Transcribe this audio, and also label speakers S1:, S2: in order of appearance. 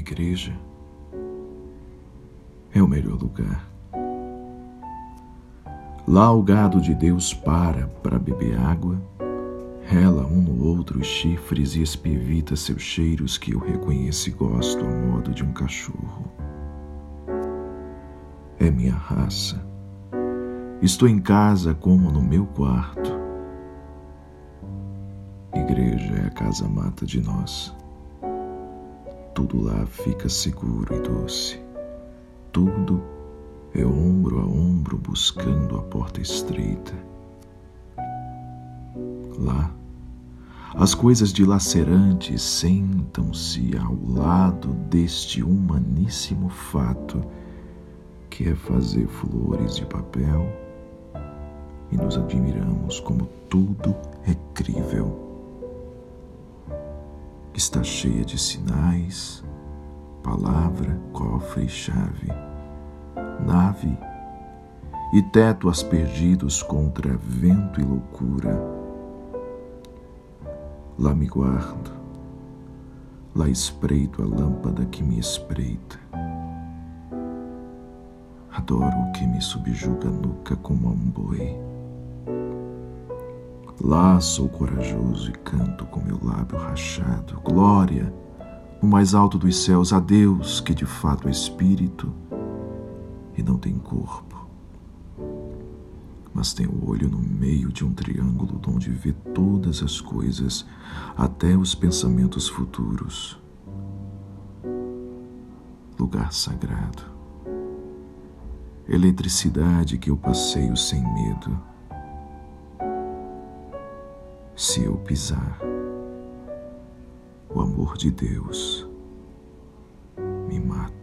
S1: Igreja é o melhor lugar. Lá o gado de Deus para para beber água, rela um no outro os chifres e espivita seus cheiros que eu reconheço e gosto a modo de um cachorro. É minha raça. Estou em casa como no meu quarto. Igreja é a casa mata de nós. Tudo lá fica seguro e doce. Tudo é ombro a ombro buscando a porta estreita. Lá, as coisas dilacerantes sentam-se ao lado deste humaníssimo fato que é fazer flores de papel e nos admiramos como tudo é crível. Está cheia de sinais, palavra, cofre e chave, nave e teto aspergidos contra vento e loucura. Lá me guardo, lá espreito a lâmpada que me espreita. Adoro o que me subjuga a nuca como um boi. Lá sou corajoso e canto com meu lábio rachado. Glória! no mais alto dos céus a Deus, que de fato é espírito e não tem corpo, mas tem o olho no meio de um triângulo onde vê todas as coisas, até os pensamentos futuros. Lugar sagrado. Eletricidade que eu passeio sem medo. Se eu pisar, o amor de Deus me mata.